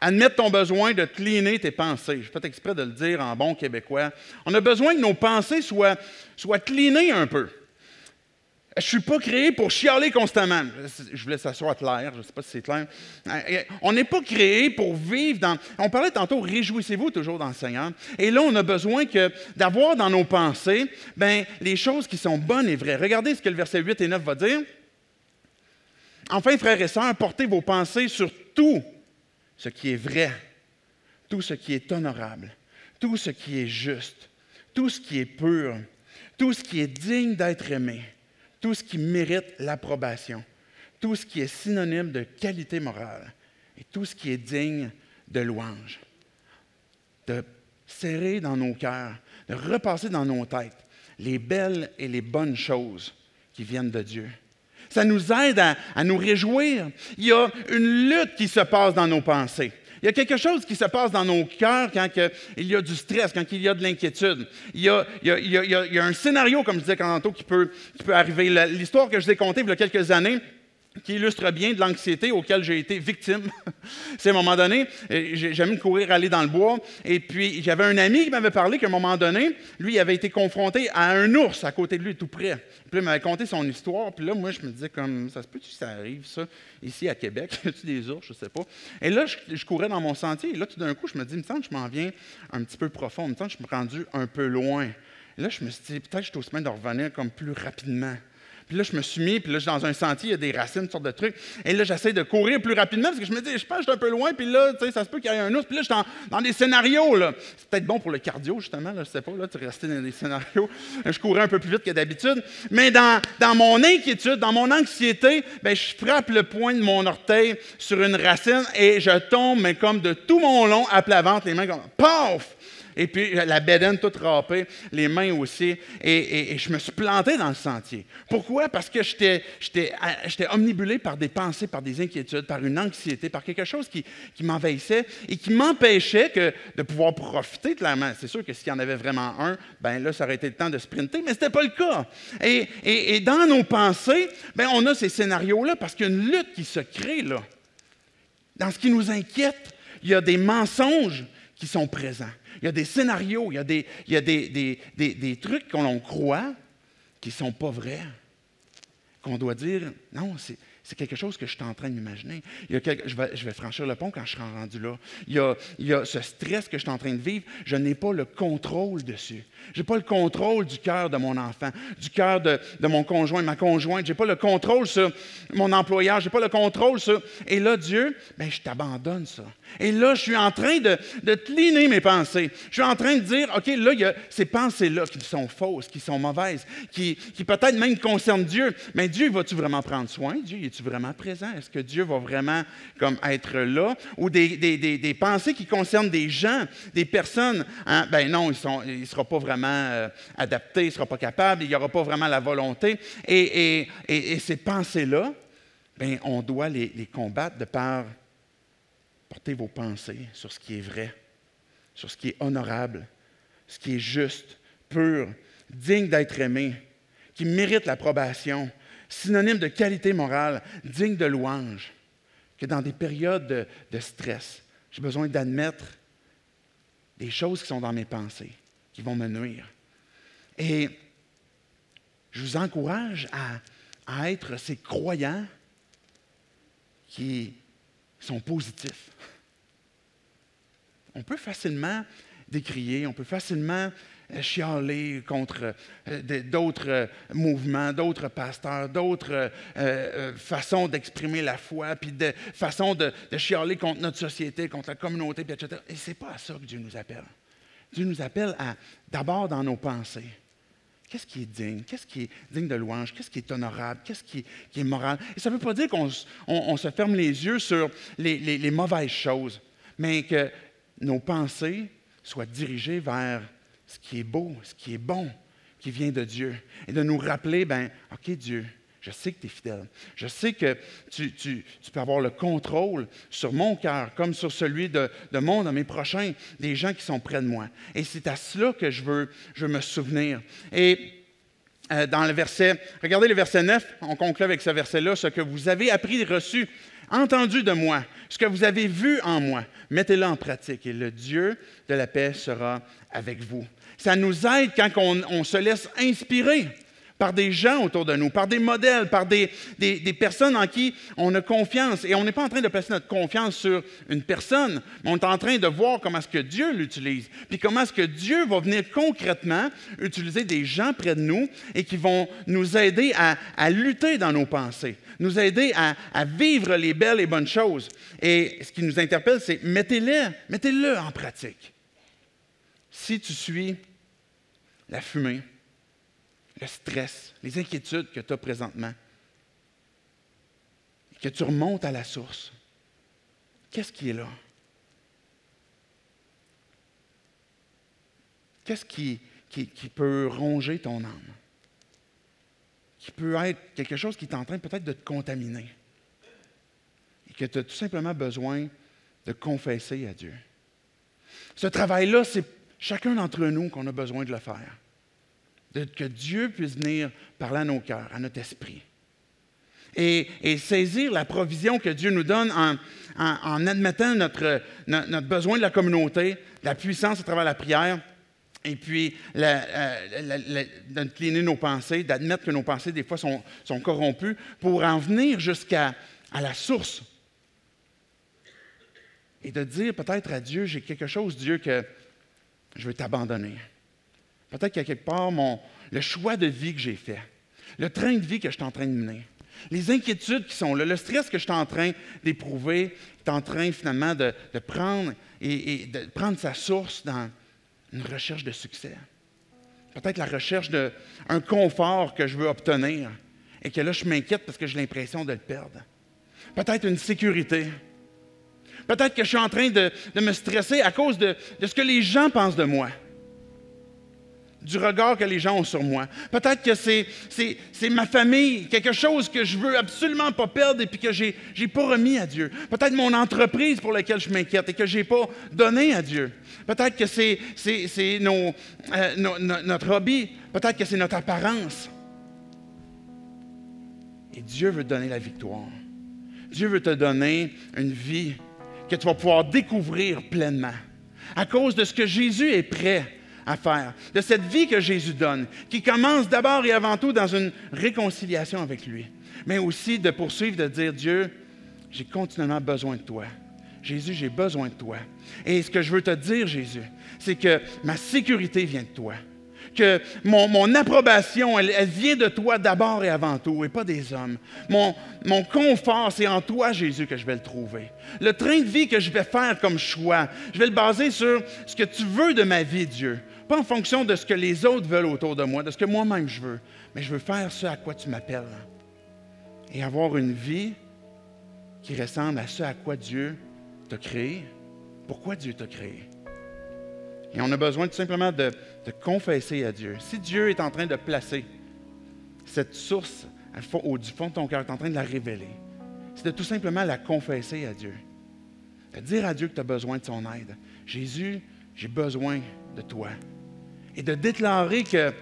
admettre ton besoin de cleaner tes pensées. Je fais exprès de le dire en bon québécois. On a besoin que nos pensées soient, soient cleanées un peu. Je ne suis pas créé pour chialer constamment. Je voulais soit clair, je ne sais pas si c'est clair. Euh, on n'est pas créé pour vivre dans... On parlait tantôt, réjouissez-vous toujours dans le Seigneur. Et là, on a besoin que, d'avoir dans nos pensées ben, les choses qui sont bonnes et vraies. Regardez ce que le verset 8 et 9 va dire. Enfin, frères et sœurs, portez vos pensées sur tout ce qui est vrai, tout ce qui est honorable, tout ce qui est juste, tout ce qui est pur, tout ce qui est digne d'être aimé tout ce qui mérite l'approbation, tout ce qui est synonyme de qualité morale et tout ce qui est digne de louange. De serrer dans nos cœurs, de repasser dans nos têtes les belles et les bonnes choses qui viennent de Dieu. Ça nous aide à, à nous réjouir. Il y a une lutte qui se passe dans nos pensées. Il y a quelque chose qui se passe dans nos cœurs quand il y a du stress, quand il y a de l'inquiétude. Il, y a, un scénario, comme je disais tantôt, qui peut, qui peut arriver. L'histoire que je vous ai contée il y a quelques années, qui illustre bien de l'anxiété auquel j'ai été victime. C'est à un moment donné, j'aime courir aller dans le bois, et puis j'avais un ami qui m'avait parlé qu'à un moment donné, lui, il avait été confronté à un ours à côté de lui, tout près. Puis il m'avait conté son histoire, puis là, moi, je me disais comme, ça se peut-tu que ça arrive, ça, ici à Québec? y a-tu des ours? Je sais pas. Et là, je, courais dans mon sentier, et là, tout d'un coup, je me dis, il me semble que je m'en viens un petit peu profond, il me semble que je me suis rendu un peu loin. Et là, je me suis dit, peut-être que je suis au semaine de revenir comme plus rapidement. Puis là, je me suis mis, puis là, je suis dans un sentier, il y a des racines, sortes de trucs. Et là, j'essaie de courir plus rapidement parce que je me dis, je pense que je un peu loin, puis là, tu sais, ça se peut qu'il y ait un ours. Puis là, je suis dans, des scénarios, là. C'est peut-être bon pour le cardio, justement, là, je sais pas, là, tu restais dans des scénarios. Je courais un peu plus vite que d'habitude. Mais dans, dans mon inquiétude, dans mon anxiété, ben, je frappe le point de mon orteil sur une racine et je tombe, mais comme de tout mon long, à plat ventre, les mains comme, paf! Et puis la bédaine toute râpée, les mains aussi. Et, je me suis planté dans le sentier. Pourquoi? Parce que j'étais omnibulé par des pensées, par des inquiétudes, par une anxiété, par quelque chose qui, m'envahissait et qui m'empêchait de pouvoir profiter clairement. C'est sûr que s'il y en avait vraiment un, ben là, ça aurait été le temps de sprinter, mais ce n'était pas le cas. Et, dans nos pensées, ben, on a ces scénarios-là parce qu'il y a une lutte qui se crée là. Dans ce qui nous inquiète, il y a des mensonges qui sont présents. Il y a des scénarios, il y a des, il y a trucs qu'on croit qui ne sont pas vrais. Qu'on doit dire, non, c'est quelque chose que je suis en train d'imaginer. je, vais, je, vais, franchir le pont quand je serai rendu là. Il y, a, il y a ce stress que je suis en train de vivre. Je n'ai pas le contrôle dessus. Je n'ai pas le contrôle du cœur de mon enfant, du cœur de, de, mon conjoint, ma conjointe. Je n'ai pas le contrôle sur mon employeur. Je n'ai pas le contrôle sur. Et là, Dieu, ben, je t'abandonne ça. Et là, je suis en train de, de cliner mes pensées. Je suis en train de dire, OK, là, il y a ces pensées-là qui sont fausses, qui sont mauvaises, qui, qui peut-être même concernent Dieu. Mais Dieu, va-tu vraiment prendre soin? Dieu, es-tu vraiment présent? Est-ce que Dieu va vraiment comme être là? Ou des, des, des, des pensées qui concernent des gens, des personnes, hein? ben non, il ne sera pas vraiment euh, adapté, il ne sera pas capable, il n'y aura pas vraiment la volonté. Et, et, et, et ces pensées-là, ben, on doit les, les combattre de par Portez vos pensées sur ce qui est vrai, sur ce qui est honorable, ce qui est juste, pur, digne d'être aimé, qui mérite l'approbation, synonyme de qualité morale, digne de louange. Que dans des périodes de, stress, j'ai besoin d'admettre des choses qui sont dans mes pensées, qui vont me nuire. Et je vous encourage à être ces croyants qui sont positifs. On peut facilement décrier, on peut facilement euh, chialer contre euh, d'autres euh, mouvements, d'autres pasteurs, d'autres façons d'exprimer la foi, puis de façons de, chialer contre notre société, contre la communauté, etc. Et ce n'est pas à ça que Dieu nous appelle. Dieu nous appelle à, d'abord dans nos pensées, Qu'est-ce qui est digne? Qu'est-ce qui est digne de louange? Qu'est-ce qui est honorable? Qu'est-ce qui, est moral? Et ça ne veut pas dire qu'on se ferme les yeux sur les, mauvaises choses, mais que nos pensées soient dirigées vers ce qui est beau, ce qui est bon, qui vient de Dieu. Et de nous rappeler, ben, OK, Dieu, je sais que tu es fidèle. Je sais que tu, peux avoir le contrôle sur mon cœur, comme sur celui de, de mon, de mes prochains, des gens qui sont près de moi. Et c'est à cela que je veux, je me souvenir. Et euh, dans le verset, regardez le verset 9, on conclut avec ce verset-là, ce que vous avez appris reçu, entendu de moi, ce que vous avez vu en moi, mettez-le en pratique et le Dieu de la paix sera avec vous. Ça nous aide quand on se laisse inspirer par des gens autour de nous, par des modèles, par des, des, personnes en qui on a confiance. Et on n'est pas en train de placer notre confiance sur une personne, mais on est en train de voir comment est-ce que Dieu l'utilise, puis comment est-ce que Dieu va venir concrètement utiliser des gens près de nous et qui vont nous aider à, à lutter dans nos pensées, nous aider à, à, vivre les belles et bonnes choses. Et ce qui nous interpelle, c'est mettez-le, mettez-le en pratique. Si tu suis la fumée, le stress, les inquiétudes que tu as présentement, que tu remontes à la source, qu'est-ce qui est là? Qu'est-ce qui, qui, peut ronger ton âme? Qui peut être quelque chose qui est en train peut-être de te contaminer. Et que tu as tout simplement besoin de confesser à Dieu. Ce travail-là, c'est chacun d'entre nous qu'on a besoin de le faire que Dieu puisse venir parler à nos cœurs, à notre esprit. Et, saisir la provision que Dieu nous donne en, admettant notre, besoin de la communauté, la puissance à travers la prière, et puis euh, d'incliner nos pensées, d'admettre que nos pensées, des fois, sont, sont corrompues, pour en venir jusqu'à la source. Et de dire peut-être à Dieu, j'ai quelque chose, Dieu, que je veux t'abandonner. Peut-être qu'à quelque part, mon, le choix de vie que j'ai fait, le train de vie que je suis en train de mener, les inquiétudes qui sont là, le stress que je suis en train d'éprouver, est en train finalement de, prendre et, de prendre sa source dans une recherche de succès. Peut-être la recherche d'un confort que je veux obtenir et que là, je m'inquiète parce que j'ai l'impression de le perdre. Peut-être une sécurité. Peut-être que je suis en train de, me stresser à cause de ce que les gens pensent de moi du regard que les gens ont sur moi. Peut-être que c'est, ma famille, quelque chose que je veux absolument pas perdre et puis que j'ai n'ai pas remis à Dieu. Peut-être mon entreprise pour laquelle je m'inquiète et que je n'ai pas donné à Dieu. Peut-être que c'est, euh, notre hobby. Peut-être que c'est notre apparence. Et Dieu veut te donner la victoire. Dieu veut te donner une vie que tu vas pouvoir découvrir pleinement. À cause de ce que Jésus est prêt à faire, de cette vie que Jésus donne, qui commence d'abord et avant tout dans une réconciliation avec lui. mais aussi de poursuivre, de dire, Dieu, j'ai continuellement besoin de toi. Jésus, j'ai besoin de toi. Et ce que je veux te dire, Jésus, c'est que ma sécurité vient de toi. Que mon, approbation, elle, vient de toi d'abord et avant tout, et pas des hommes. Mon, mon confort, c'est en toi, Jésus, que je vais le trouver. Le train de vie que je vais faire comme choix, je vais le baser sur ce que tu veux de ma vie, Dieu. Pas en fonction de ce que les autres veulent autour de moi, de ce que moi-même je veux, mais je veux faire ce à quoi tu m'appelles. Et avoir une vie qui ressemble à ce à quoi Dieu t'a créé. Pourquoi Dieu t'a créé? Et on a besoin tout simplement de, confesser à Dieu. Si Dieu est en train de placer cette source au, du fond de ton cœur, est en train de la révéler, c'est de tout simplement la confesser à Dieu. De dire à Dieu que tu as besoin de son aide. Jésus, j'ai besoin de toi. Et de déclarer que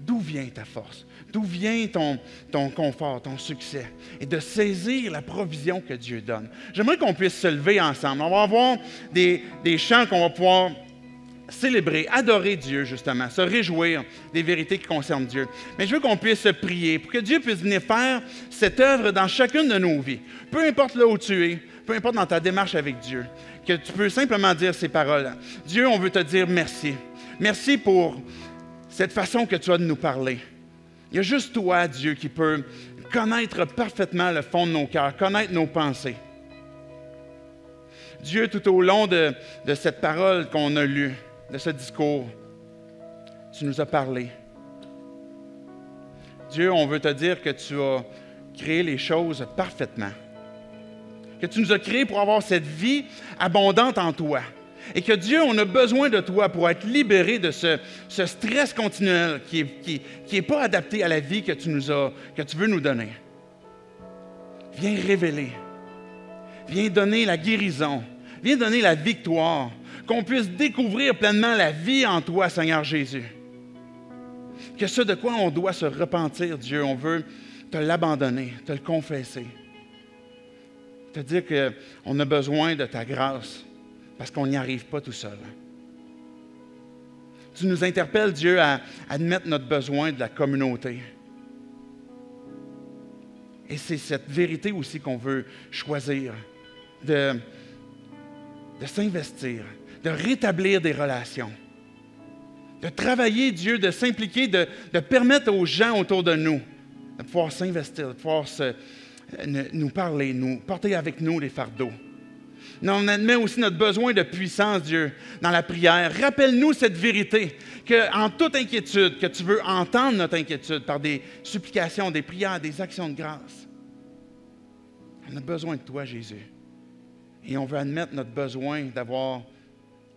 d'où vient ta force? D'où vient ton, ton confort, ton succès? Et de saisir la provision que Dieu donne. J'aimerais qu'on puisse se lever ensemble. On va avoir des, des chants qu'on va pouvoir célébrer, adorer Dieu, justement, se réjouir des vérités qui concernent Dieu. Mais je veux qu'on puisse prier pour que Dieu puisse venir faire cette œuvre dans chacune de nos vies. Peu importe là où tu es, peu importe dans ta démarche avec Dieu, que tu peux simplement dire ces paroles. Dieu, on veut te dire merci. Merci pour cette façon que tu as de nous parler. Il y a juste toi, Dieu, qui peut connaître parfaitement le fond de nos cœurs, connaître nos pensées. Dieu, tout au long de, cette parole qu'on a lue, de ce discours, tu nous as parlé. Dieu, on veut te dire que tu as créé les choses parfaitement. Que tu nous as créés pour avoir cette vie abondante en toi. Et que Dieu, on a besoin de toi pour être libéré de ce, stress continuel qui n'est pas adapté à la vie que tu, nous as, que tu veux nous donner. Viens révéler. Viens donner la guérison. Viens donner la victoire. Qu'on puisse découvrir pleinement la vie en toi, Seigneur Jésus. Que ce de quoi on doit se repentir, Dieu, on veut te l'abandonner, te le confesser. Te dire qu'on a besoin de ta grâce parce qu'on n'y arrive pas tout seul. Tu nous interpelles, Dieu, à admettre notre besoin de la communauté. Et c'est cette vérité aussi qu'on veut choisir, de, de s'investir, de rétablir des relations, de travailler, Dieu, de s'impliquer, de, de, permettre aux gens autour de nous de pouvoir s'investir, de pouvoir nous parler, nous porter avec nous les fardeaux on admet aussi notre besoin de puissance, Dieu, dans la prière. Rappelle-nous cette vérité, qu'en toute inquiétude, que tu veux entendre notre inquiétude par des supplications, des prières, des actions de grâce. On a besoin de toi, Jésus. Et on veut admettre notre besoin d'avoir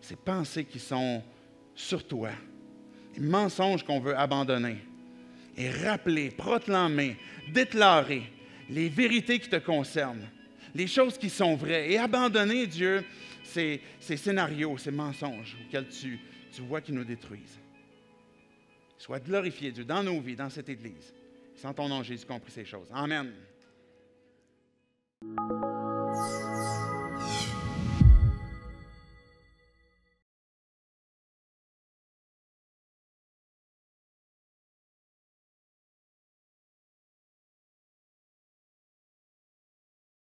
ces pensées qui sont sur toi, les mensonges qu'on veut abandonner, et rappeler, proclamer, déclarer les vérités qui te concernent les choses qui sont vraies et abandonner, Dieu, ces, scénarios, ces mensonges auxquels tu, vois qui nous détruisent. Sois glorifié, Dieu, dans nos vies, dans cette Église. Sans ton nom, Jésus, compris ces choses. Amen.